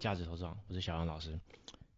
价值投资网，我是小杨老师，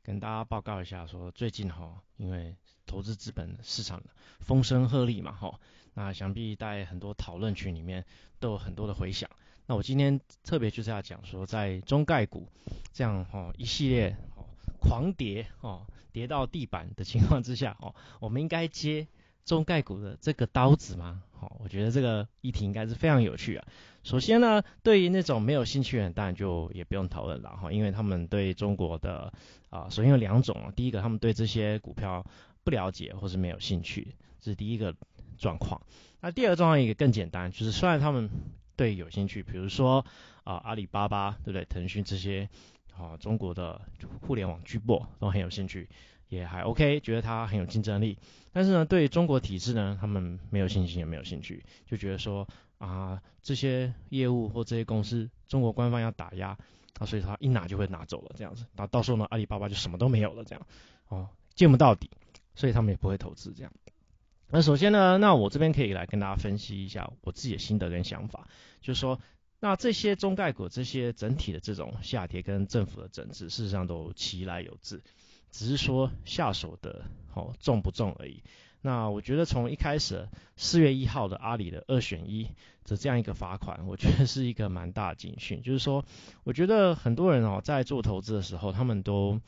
跟大家报告一下，说最近哈，因为投资资本市场风声鹤唳嘛哈，那想必在很多讨论群里面都有很多的回响。那我今天特别就是要讲说，在中概股这样哈一系列哦狂跌哦跌到地板的情况之下哦，我们应该接中概股的这个刀子吗？好，我觉得这个议题应该是非常有趣啊。首先呢，对于那种没有兴趣的人，当然就也不用讨论了哈，因为他们对中国的啊，首先有两种，第一个他们对这些股票不了解或是没有兴趣，这是第一个状况。那第二个状况也更简单，就是虽然他们对有兴趣，比如说啊阿里巴巴对不对，腾讯这些啊中国的互联网巨擘都很有兴趣。也还 OK，觉得它很有竞争力，但是呢，对中国体制呢，他们没有信心也没有兴趣，就觉得说啊，这些业务或这些公司，中国官方要打压，啊，所以他一拿就会拿走了这样子，那到时候呢，阿里巴巴就什么都没有了这样，哦，见不到底，所以他们也不会投资这样。那首先呢，那我这边可以来跟大家分析一下我自己的心得跟想法，就是说，那这些中概股这些整体的这种下跌跟政府的整治，事实上都其来有自。只是说下手的好重不重而已。那我觉得从一开始四月一号的阿里的二选一的这样一个罚款，我觉得是一个蛮大的警讯。就是说，我觉得很多人哦在做投资的时候，他们都。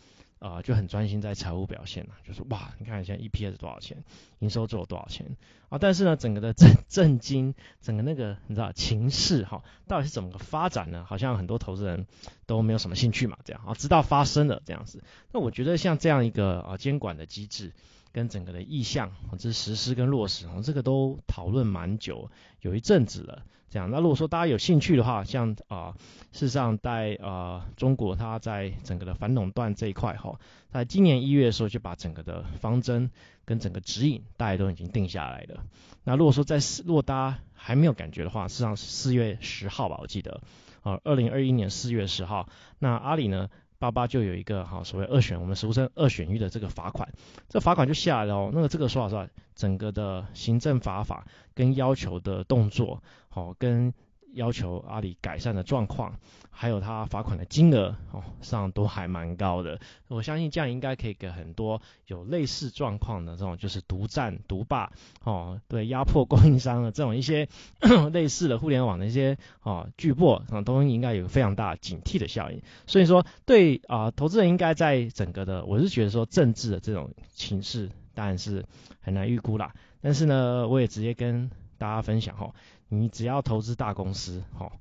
啊，就很专心在财务表现了，就是哇，你看一下 EPS 多少钱，营收做了多少钱啊？但是呢，整个的震震惊，整个那个你知道情势哈，到底是怎么个发展呢？好像很多投资人都没有什么兴趣嘛，这样啊，直到发生了这样子。那我觉得像这样一个啊监管的机制。跟整个的意向，这是实施跟落实，这个都讨论蛮久，有一阵子了。这样，那如果说大家有兴趣的话，像啊，事实上在啊中国，它在整个的反垄断这一块，哈，在今年一月的时候就把整个的方针跟整个指引，大家都已经定下来了。那如果说在如果大家还没有感觉的话，事实上四月十号吧，我记得，啊，二零二一年四月十号，那阿里呢？八八就有一个哈所谓二选，我们俗称二选一的这个罚款，这罚款就下来了哦。那个这个说老实话，整个的行政法法跟要求的动作，好跟。要求阿里改善的状况，还有他罚款的金额哦，上都还蛮高的。我相信这样应该可以给很多有类似状况的这种，就是独占独霸哦，对压迫供应商的这种一些 类似的互联网的一些哦巨擘啊，都应该有非常大警惕的效应。所以说，对啊，投资人应该在整个的，我是觉得说政治的这种情势当然是很难预估啦。但是呢，我也直接跟大家分享哈。你只要投资大公司，哈，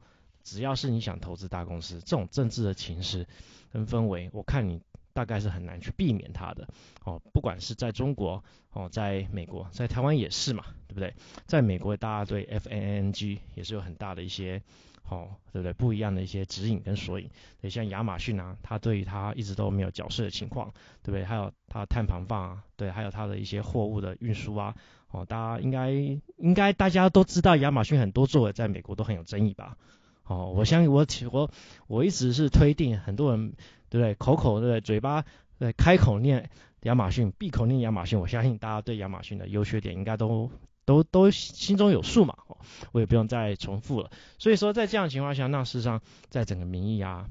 只要是你想投资大公司，这种政治的情势跟氛围，我看你大概是很难去避免它的，哦，不管是在中国，哦，在美国，在台湾也是嘛，对不对？在美国，大家对 FANG 也是有很大的一些。哦，对不对？不一样的一些指引跟索引，对，像亚马逊啊，它对于它一直都没有缴税的情况，对不对？还有它碳排放啊，对，还有它的一些货物的运输啊，哦，大家应该应该大家都知道，亚马逊很多作为在美国都很有争议吧？哦，我相信我我我一直是推定，很多人对不对？口口对不对？嘴巴对开口念亚马逊，闭口念亚马逊，我相信大家对亚马逊的优缺点应该都。都都心中有数嘛，我也不用再重复了。所以说，在这样的情况下，那事实上，在整个民意啊，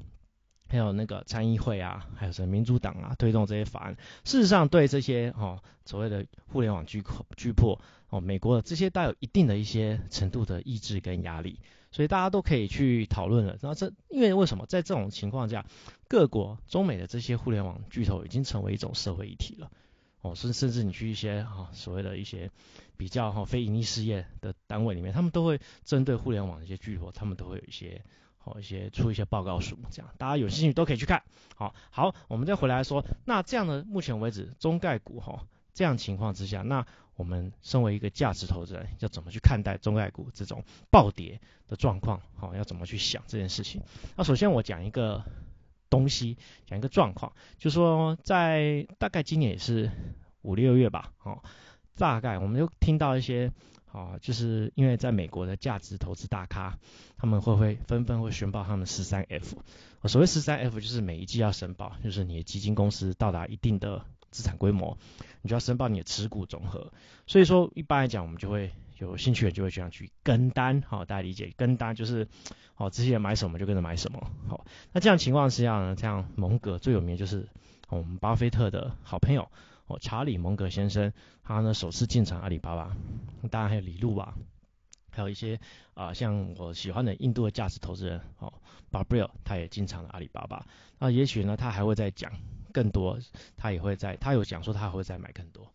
还有那个参议会啊，还有什么民主党啊，推动这些法案，事实上对这些哦所谓的互联网巨巨破哦，美国的这些带有一定的一些程度的抑制跟压力，所以大家都可以去讨论了。然后这因为为什么在这种情况下，各国中美的这些互联网巨头已经成为一种社会议题了。哦，甚甚至你去一些哈所谓的一些比较哈非盈利事业的单位里面，他们都会针对互联网的一些巨头，他们都会有一些好一些出一些报告书，这样大家有兴趣都可以去看。好，好，我们再回来说，那这样的目前为止中概股哈这样情况之下，那我们身为一个价值投资人，要怎么去看待中概股这种暴跌的状况？好，要怎么去想这件事情？那首先我讲一个。东西讲一个状况，就说在大概今年也是五六月吧，哦，大概我们就听到一些，哦，就是因为在美国的价值投资大咖，他们会会纷纷会宣报他们十三 F，所谓十三 F 就是每一季要申报，就是你的基金公司到达一定的资产规模，你就要申报你的持股总和，所以说一般来讲我们就会。有兴趣的就会这样去跟单，好，大家理解跟单就是，好，这些人买什么就跟着买什么，好，那这样情况是这样呢，这样蒙格最有名就是我们巴菲特的好朋友哦，查理蒙格先生，他呢首次进场阿里巴巴，当然还有李路吧，还有一些啊像我喜欢的印度的价值投资人哦 b a r b r l 他也进场了阿里巴巴，那也许呢他还会再讲更多，他也会在他有讲说他还会再买更多。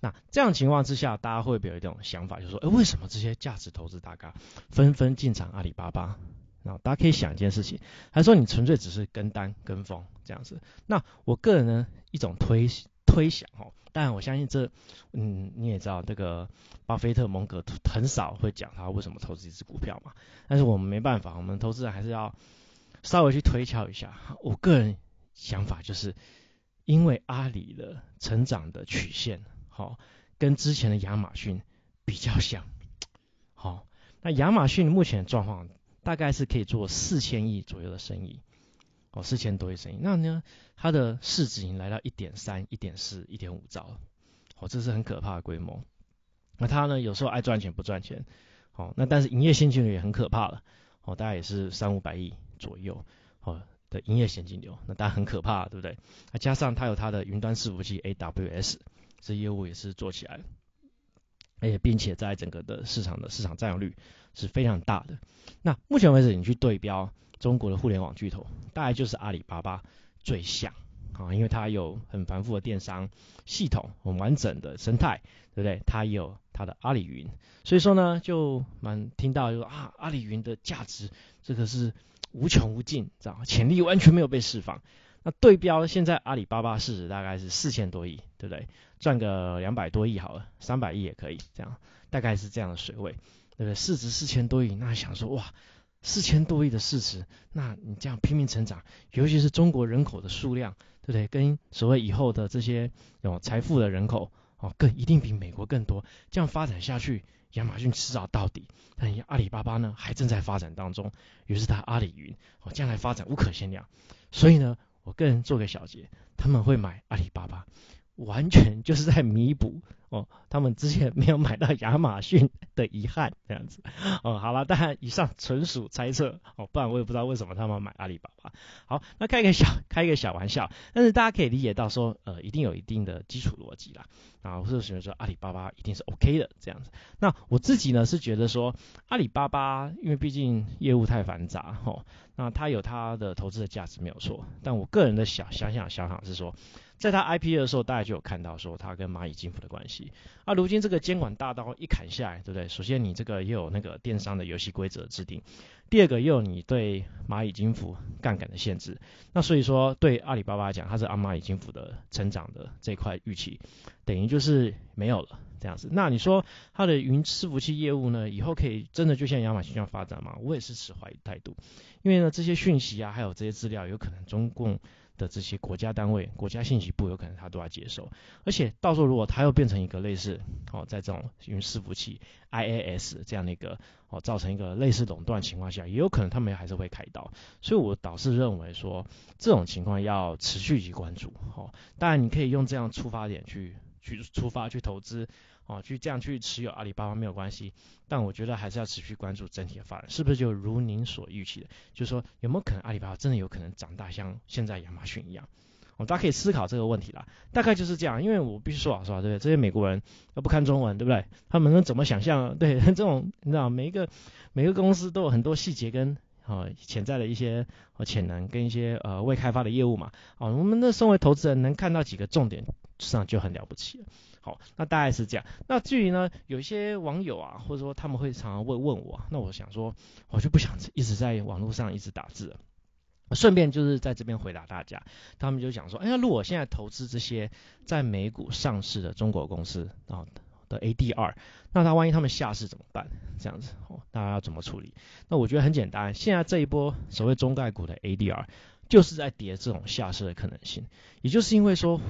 那这样情况之下，大家会不会有一种想法，就是说，哎，为什么这些价值投资大咖纷纷进场阿里巴巴？那大家可以想一件事情，还是说你纯粹只是跟单跟风这样子？那我个人呢一种推推想哦，但我相信这，嗯，你也知道这个巴菲特蒙格很少会讲他为什么投资一只股票嘛，但是我们没办法，我们投资人还是要稍微去推敲一下。我个人想法就是，因为阿里的成长的曲线。好，跟之前的亚马逊比较像。好，那亚马逊目前的状况大概是可以做四千亿左右的生意，哦，四千多亿生意。那呢，它的市值已经来到一点三、一点四、一点五兆了。哦，这是很可怕的规模。那它呢，有时候爱赚钱不赚钱。哦，那但是营业现金流也很可怕了。哦，大概也是三五百亿左右。哦的营业现金流，那当然很可怕，对不对？那加上它有它的云端伺服器 AWS。这业务也是做起来了，而且并且在整个的市场的市场占有率是非常大的。那目前为止，你去对标中国的互联网巨头，大概就是阿里巴巴最像啊，因为它有很繁复的电商系统，很完整的生态，对不对？它有它的阿里云，所以说呢，就蛮听到就说啊，阿里云的价值这个是无穷无尽，知道潜力完全没有被释放。那对标现在阿里巴巴市值大概是四千多亿，对不对？赚个两百多亿好了，三百亿也可以，这样大概是这样的水位，对不对？市值四千多亿，那想说哇，四千多亿的市值，那你这样拼命成长，尤其是中国人口的数量，对不对？跟所谓以后的这些有财富的人口哦，更一定比美国更多，这样发展下去，亚马逊迟早到底。但阿里巴巴呢，还正在发展当中，于是它阿里云哦，将来发展无可限量，所以呢。我个人做个小结，他们会买阿里巴巴，完全就是在弥补哦，他们之前没有买到亚马逊的遗憾这样子。哦，好了，当然以上纯属猜测哦，不然我也不知道为什么他们买阿里巴巴。好，那开个小开一个小玩笑，但是大家可以理解到说，呃，一定有一定的基础逻辑啦。啊，或者觉得说阿里巴巴一定是 OK 的这样子。那我自己呢是觉得说阿里巴巴，因为毕竟业务太繁杂，哦，那它有它的投资的价值没有错。但我个人的想想想想想是说，在它 IP 的时候，大家就有看到说它跟蚂蚁金服的关系。啊，如今这个监管大刀一砍下来，对不对？首先你这个又有那个电商的游戏规则制定。第二个又有你对蚂蚁金服杠杆的限制，那所以说对阿里巴巴讲，它是阿蚂蚁金服的成长的这块预期，等于就是没有了这样子。那你说它的云伺服器业务呢，以后可以真的就像亚马逊这样发展吗？我也是持怀疑态度，因为呢这些讯息啊，还有这些资料，有可能中共。的这些国家单位、国家信息部有可能他都要接受，而且到时候如果他又变成一个类似哦，在这种云伺服器 IaaS 这样的一个哦，造成一个类似垄断情况下，也有可能他们还是会开刀。所以我倒是认为说这种情况要持续去关注。哦，当然你可以用这样出发点去去出发去投资。哦，去这样去持有阿里巴巴没有关系，但我觉得还是要持续关注整体的发展，是不是就如您所预期的，就是说有没有可能阿里巴巴真的有可能长大像现在亚马逊一样？哦，大家可以思考这个问题啦。大概就是这样，因为我必须说老实话，对不对？这些美国人都不看中文，对不对？他们能怎么想象？对 这种你知道，每一个每个公司都有很多细节跟哦潜在的一些潜能跟一些呃未开发的业务嘛。哦，我们的身为投资人能看到几个重点，实际上就很了不起了。好，那大概是这样。那至于呢，有一些网友啊，或者说他们会常常会问我，那我想说，我就不想一直在网络上一直打字，顺便就是在这边回答大家。他们就想说，哎呀，如果现在投资这些在美股上市的中国公司啊的 ADR，那他万一他们下市怎么办？这样子，哦，大家要怎么处理？那我觉得很简单，现在这一波所谓中概股的 ADR，就是在叠这种下市的可能性，也就是因为说。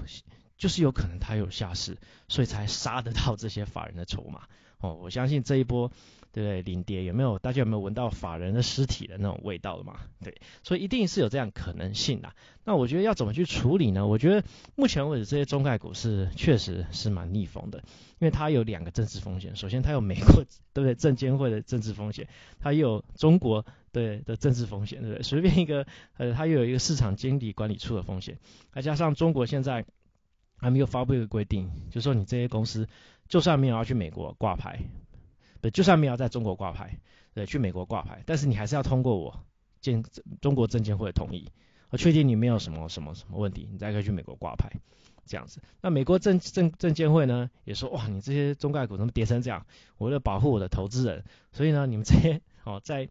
就是有可能他有下市，所以才杀得到这些法人的筹码。哦，我相信这一波。对不对？领跌有没有？大家有没有闻到法人的尸体的那种味道了嘛？对，所以一定是有这样可能性的。那我觉得要怎么去处理呢？我觉得目前为止这些中概股是确实是蛮逆风的，因为它有两个政治风险。首先，它有美国对不对？证监会的政治风险，它又有中国对的政治风险，对不对？随便一个呃，它又有一个市场监理管理处的风险，再加上中国现在还没有发布一个规定，就是说你这些公司就算没有要去美国挂牌。对，就算没有在中国挂牌，对，去美国挂牌，但是你还是要通过我监中国证监会的同意，我确定你没有什么什么什么问题，你才可以去美国挂牌，这样子。那美国证证证监会呢，也说哇，你这些中概股怎么跌成这样？为了保护我的投资人，所以呢，你们这些哦，在这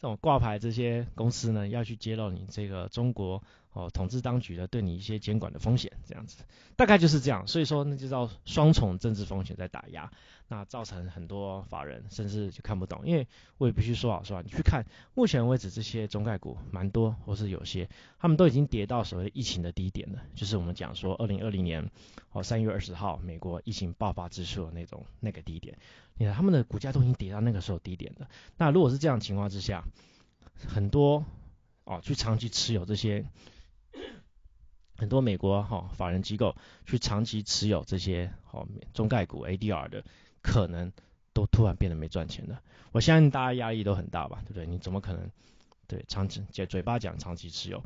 种挂牌这些公司呢，要去揭露你这个中国。哦，统治当局的对你一些监管的风险，这样子，大概就是这样。所以说，那就叫双重政治风险在打压，那造成很多法人甚至就看不懂。因为我也必须说老实话，你去看目前为止这些中概股蛮多，或是有些他们都已经跌到所谓疫情的低点了，就是我们讲说二零二零年哦三月二十号美国疫情爆发之初的那种那个低点，你看他们的股价都已经跌到那个时候低点了。那如果是这样情况之下，很多哦去长期持有这些。很多美国哈法人机构去长期持有这些好中概股 ADR 的，可能都突然变得没赚钱了。我相信大家压力都很大吧，对不对？你怎么可能对长期嘴嘴巴讲长期持有，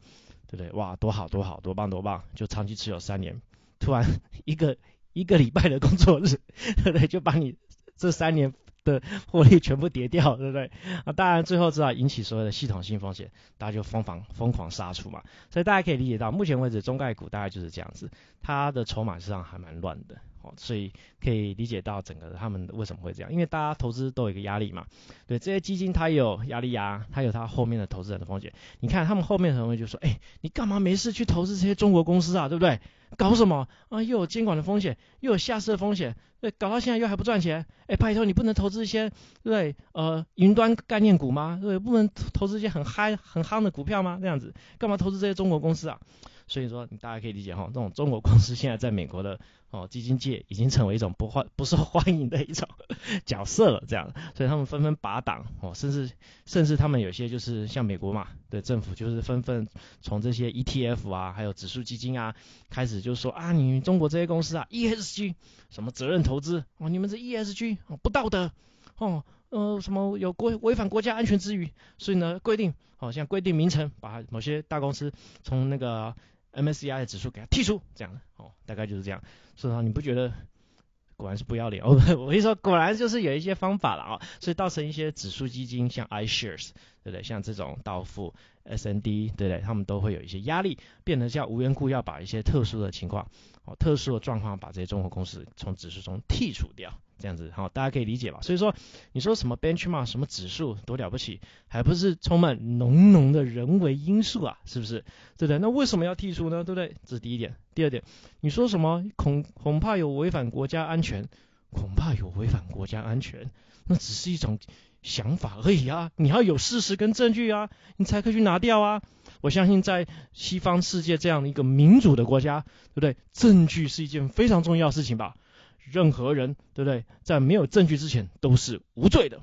对不对？哇，多好多好多棒多棒，就长期持有三年，突然一个一个礼拜的工作日，对不对？就把你这三年。的获利全部跌掉，对不对？啊，当然最后知道引起所有的系统性风险，大家就疯狂疯狂杀出嘛。所以大家可以理解到，目前为止中概股大概就是这样子，它的筹码市场还蛮乱的。所以可以理解到整个他们为什么会这样，因为大家投资都有一个压力嘛。对，这些基金它有压力啊，它有它后面的投资人的风险。你看他们后面很多人就说，哎，你干嘛没事去投资这些中国公司啊，对不对？搞什么啊？又有监管的风险，又有下市的风险，对，搞到现在又还不赚钱。哎，拜托你不能投资一些对呃云端概念股吗？对，不能投资一些很嗨很夯的股票吗？这样子，干嘛投资这些中国公司啊？所以说，大家可以理解哈，这种中国公司现在在美国的哦基金界已经成为一种不欢 不受欢迎的一种 角色了，这样，所以他们纷纷拔党哦，甚至甚至他们有些就是像美国嘛的政府就是纷纷从这些 ETF 啊，还有指数基金啊开始就说啊，你中国这些公司啊 ESG 什么责任投资哦，你们这 ESG 哦不道德哦呃什么有国违反国家安全之余，所以呢规定哦像规定名称把某些大公司从那个 MSCI 的指数给它剔除，这样的哦，大概就是这样。是啊你不觉得果然是不要脸？哦，我跟你说，果然就是有一些方法了啊。所以造成一些指数基金，像 iShares，对不对？像这种到付、SND，对不对？他们都会有一些压力，变得像无缘故要把一些特殊的情况、哦特殊的状况，把这些中国公司从指数中剔除掉。这样子好，大家可以理解吧？所以说，你说什么 benchmark 什么指数多了不起，还不是充满浓浓的人为因素啊？是不是？对不对？那为什么要剔除呢？对不对？这是第一点。第二点，你说什么恐恐怕有违反国家安全，恐怕有违反国家安全，那只是一种想法而已啊！你要有事实跟证据啊，你才可以去拿掉啊！我相信在西方世界这样的一个民主的国家，对不对？证据是一件非常重要的事情吧？任何人，对不对？在没有证据之前都是无罪的。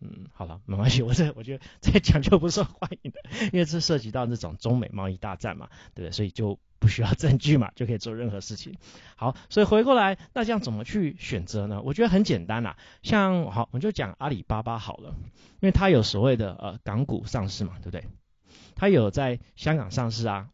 嗯，好了，没关系，我这我觉得再讲就不受欢迎的，因为这涉及到这种中美贸易大战嘛，对不对？所以就不需要证据嘛，就可以做任何事情。好，所以回过来，那这样怎么去选择呢？我觉得很简单啦，像好，我就讲阿里巴巴好了，因为它有所谓的呃港股上市嘛，对不对？它有在香港上市啊，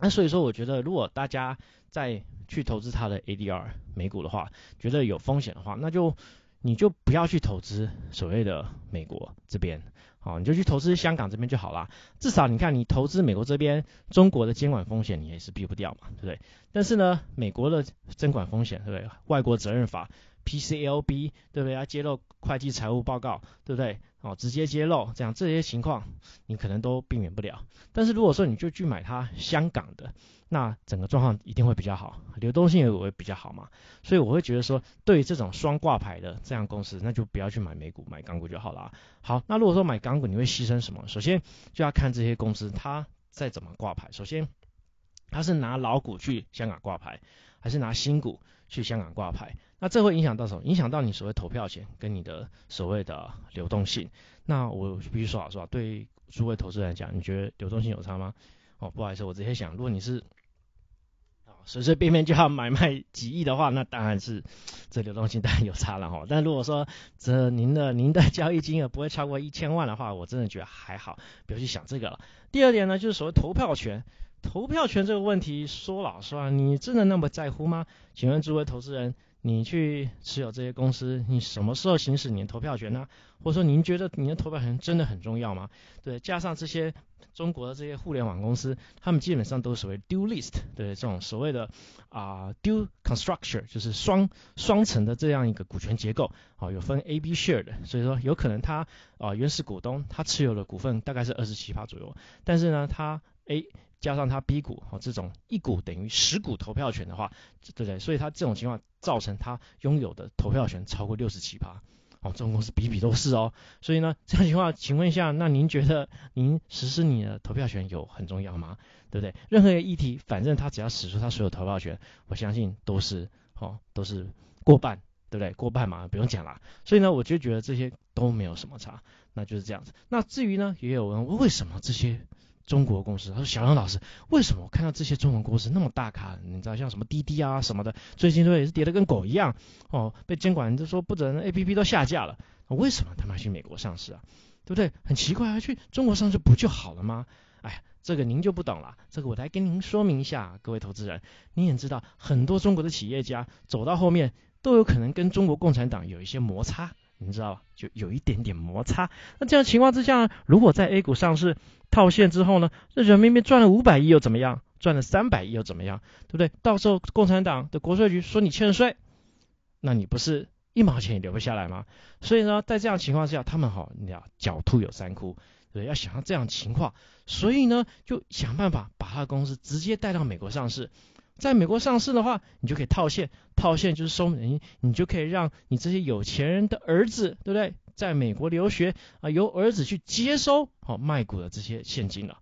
那所以说我觉得如果大家在去投资它的 ADR 美股的话，觉得有风险的话，那就你就不要去投资所谓的美国这边，好，你就去投资香港这边就好啦。至少你看，你投资美国这边，中国的监管风险你也是避不掉嘛，对不对？但是呢，美国的监管风险，对不对？外国责任法 PCLB，对不对？要揭露会计财务报告，对不对？哦，直接揭露，这样这些情况你可能都避免不了。但是如果说你就去买它香港的，那整个状况一定会比较好，流动性也会比较好嘛。所以我会觉得说，对于这种双挂牌的这样公司，那就不要去买美股，买港股就好了。好，那如果说买港股，你会牺牲什么？首先就要看这些公司它再怎么挂牌。首先，它是拿老股去香港挂牌，还是拿新股去香港挂牌？那这会影响到什么？影响到你所谓投票权跟你的所谓的流动性。那我必须说老实话，对诸位投资人来讲，你觉得流动性有差吗？哦，不好意思，我直接想，如果你是随随便便就要买卖几亿的话，那当然是这流动性当然有差了哈。但如果说这您的您的交易金额不会超过一千万的话，我真的觉得还好，不要去想这个了。第二点呢，就是所谓投票权，投票权这个问题，说老实话，你真的那么在乎吗？请问诸位投资人。你去持有这些公司，你什么时候行使你的投票权呢？或者说您觉得你的投票权真的很重要吗？对，加上这些中国的这些互联网公司，他们基本上都是所谓 d u list，对这种所谓的啊 d u construction，就是双双层的这样一个股权结构，啊有分 A、B share 的，所以说有可能他啊原始股东他持有的股份大概是二十七趴左右，但是呢他 A 加上他 B 股，哦，这种一股等于十股投票权的话，对不对？所以他这种情况造成他拥有的投票权超过六十七趴，哦，这种公司比比都是哦。所以呢，这样情况，请问一下，那您觉得您实施你的投票权有很重要吗？对不对？任何一个议题，反正他只要使出他所有投票权，我相信都是，哦，都是过半，对不对？过半嘛，不用讲啦。所以呢，我就觉得这些都没有什么差，那就是这样子。那至于呢，也有人问为什么这些？中国公司，他说：“小杨老师，为什么我看到这些中国公司那么大咖？你知道像什么滴滴啊什么的，最近都也是跌得跟狗一样哦，被监管就说不准 A P P 都下架了。为什么他们要去美国上市啊？对不对？很奇怪啊，去中国上市不就好了吗？哎，这个您就不懂了。这个我来跟您说明一下，各位投资人，你也知道，很多中国的企业家走到后面都有可能跟中国共产党有一些摩擦。”你知道吧？就有一点点摩擦。那这样情况之下，如果在 A 股上市套现之后呢，那人民币赚了五百亿又怎么样？赚了三百亿又怎么样？对不对？到时候共产党的国税局说你欠税，那你不是一毛钱也留不下来吗？所以呢，在这样情况下，他们好，你要狡兔有三窟，对，要想到这样情况，所以呢，就想办法把他的公司直接带到美国上市。在美国上市的话，你就可以套现，套现就是收你，你就可以让你这些有钱人的儿子，对不对？在美国留学啊，由儿子去接收好卖股的这些现金了。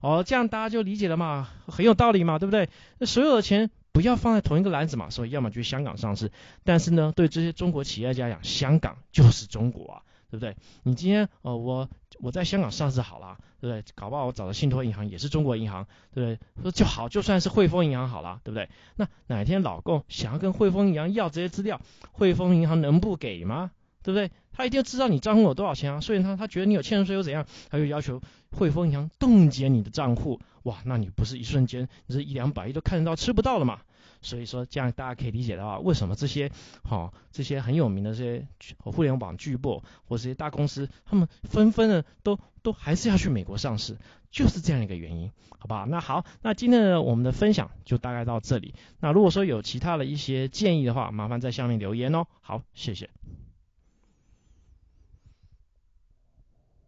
哦，这样大家就理解了嘛，很有道理嘛，对不对？那所有的钱不要放在同一个篮子嘛，所以要么去香港上市，但是呢，对这些中国企业家讲，香港就是中国啊。对不对？你今天呃，我我在香港上市好了，对不对？搞不好我找的信托银行也是中国银行，对不对？说就好，就算是汇丰银行好了，对不对？那哪天老共想要跟汇丰银行要这些资料，汇丰银行能不给吗？对不对？他一定要知道你账户有多少钱啊，所以他他觉得你有欠税又怎样？他就要求汇丰银行冻结你的账户，哇，那你不是一瞬间，你这一两百亿都看得到吃不到了嘛？所以说，这样大家可以理解的话，为什么这些好这些很有名的这些互联网巨擘或这些大公司，他们纷纷的都都还是要去美国上市，就是这样一个原因，好不好？那好，那今天的我们的分享就大概到这里。那如果说有其他的一些建议的话，麻烦在下面留言哦。好，谢谢。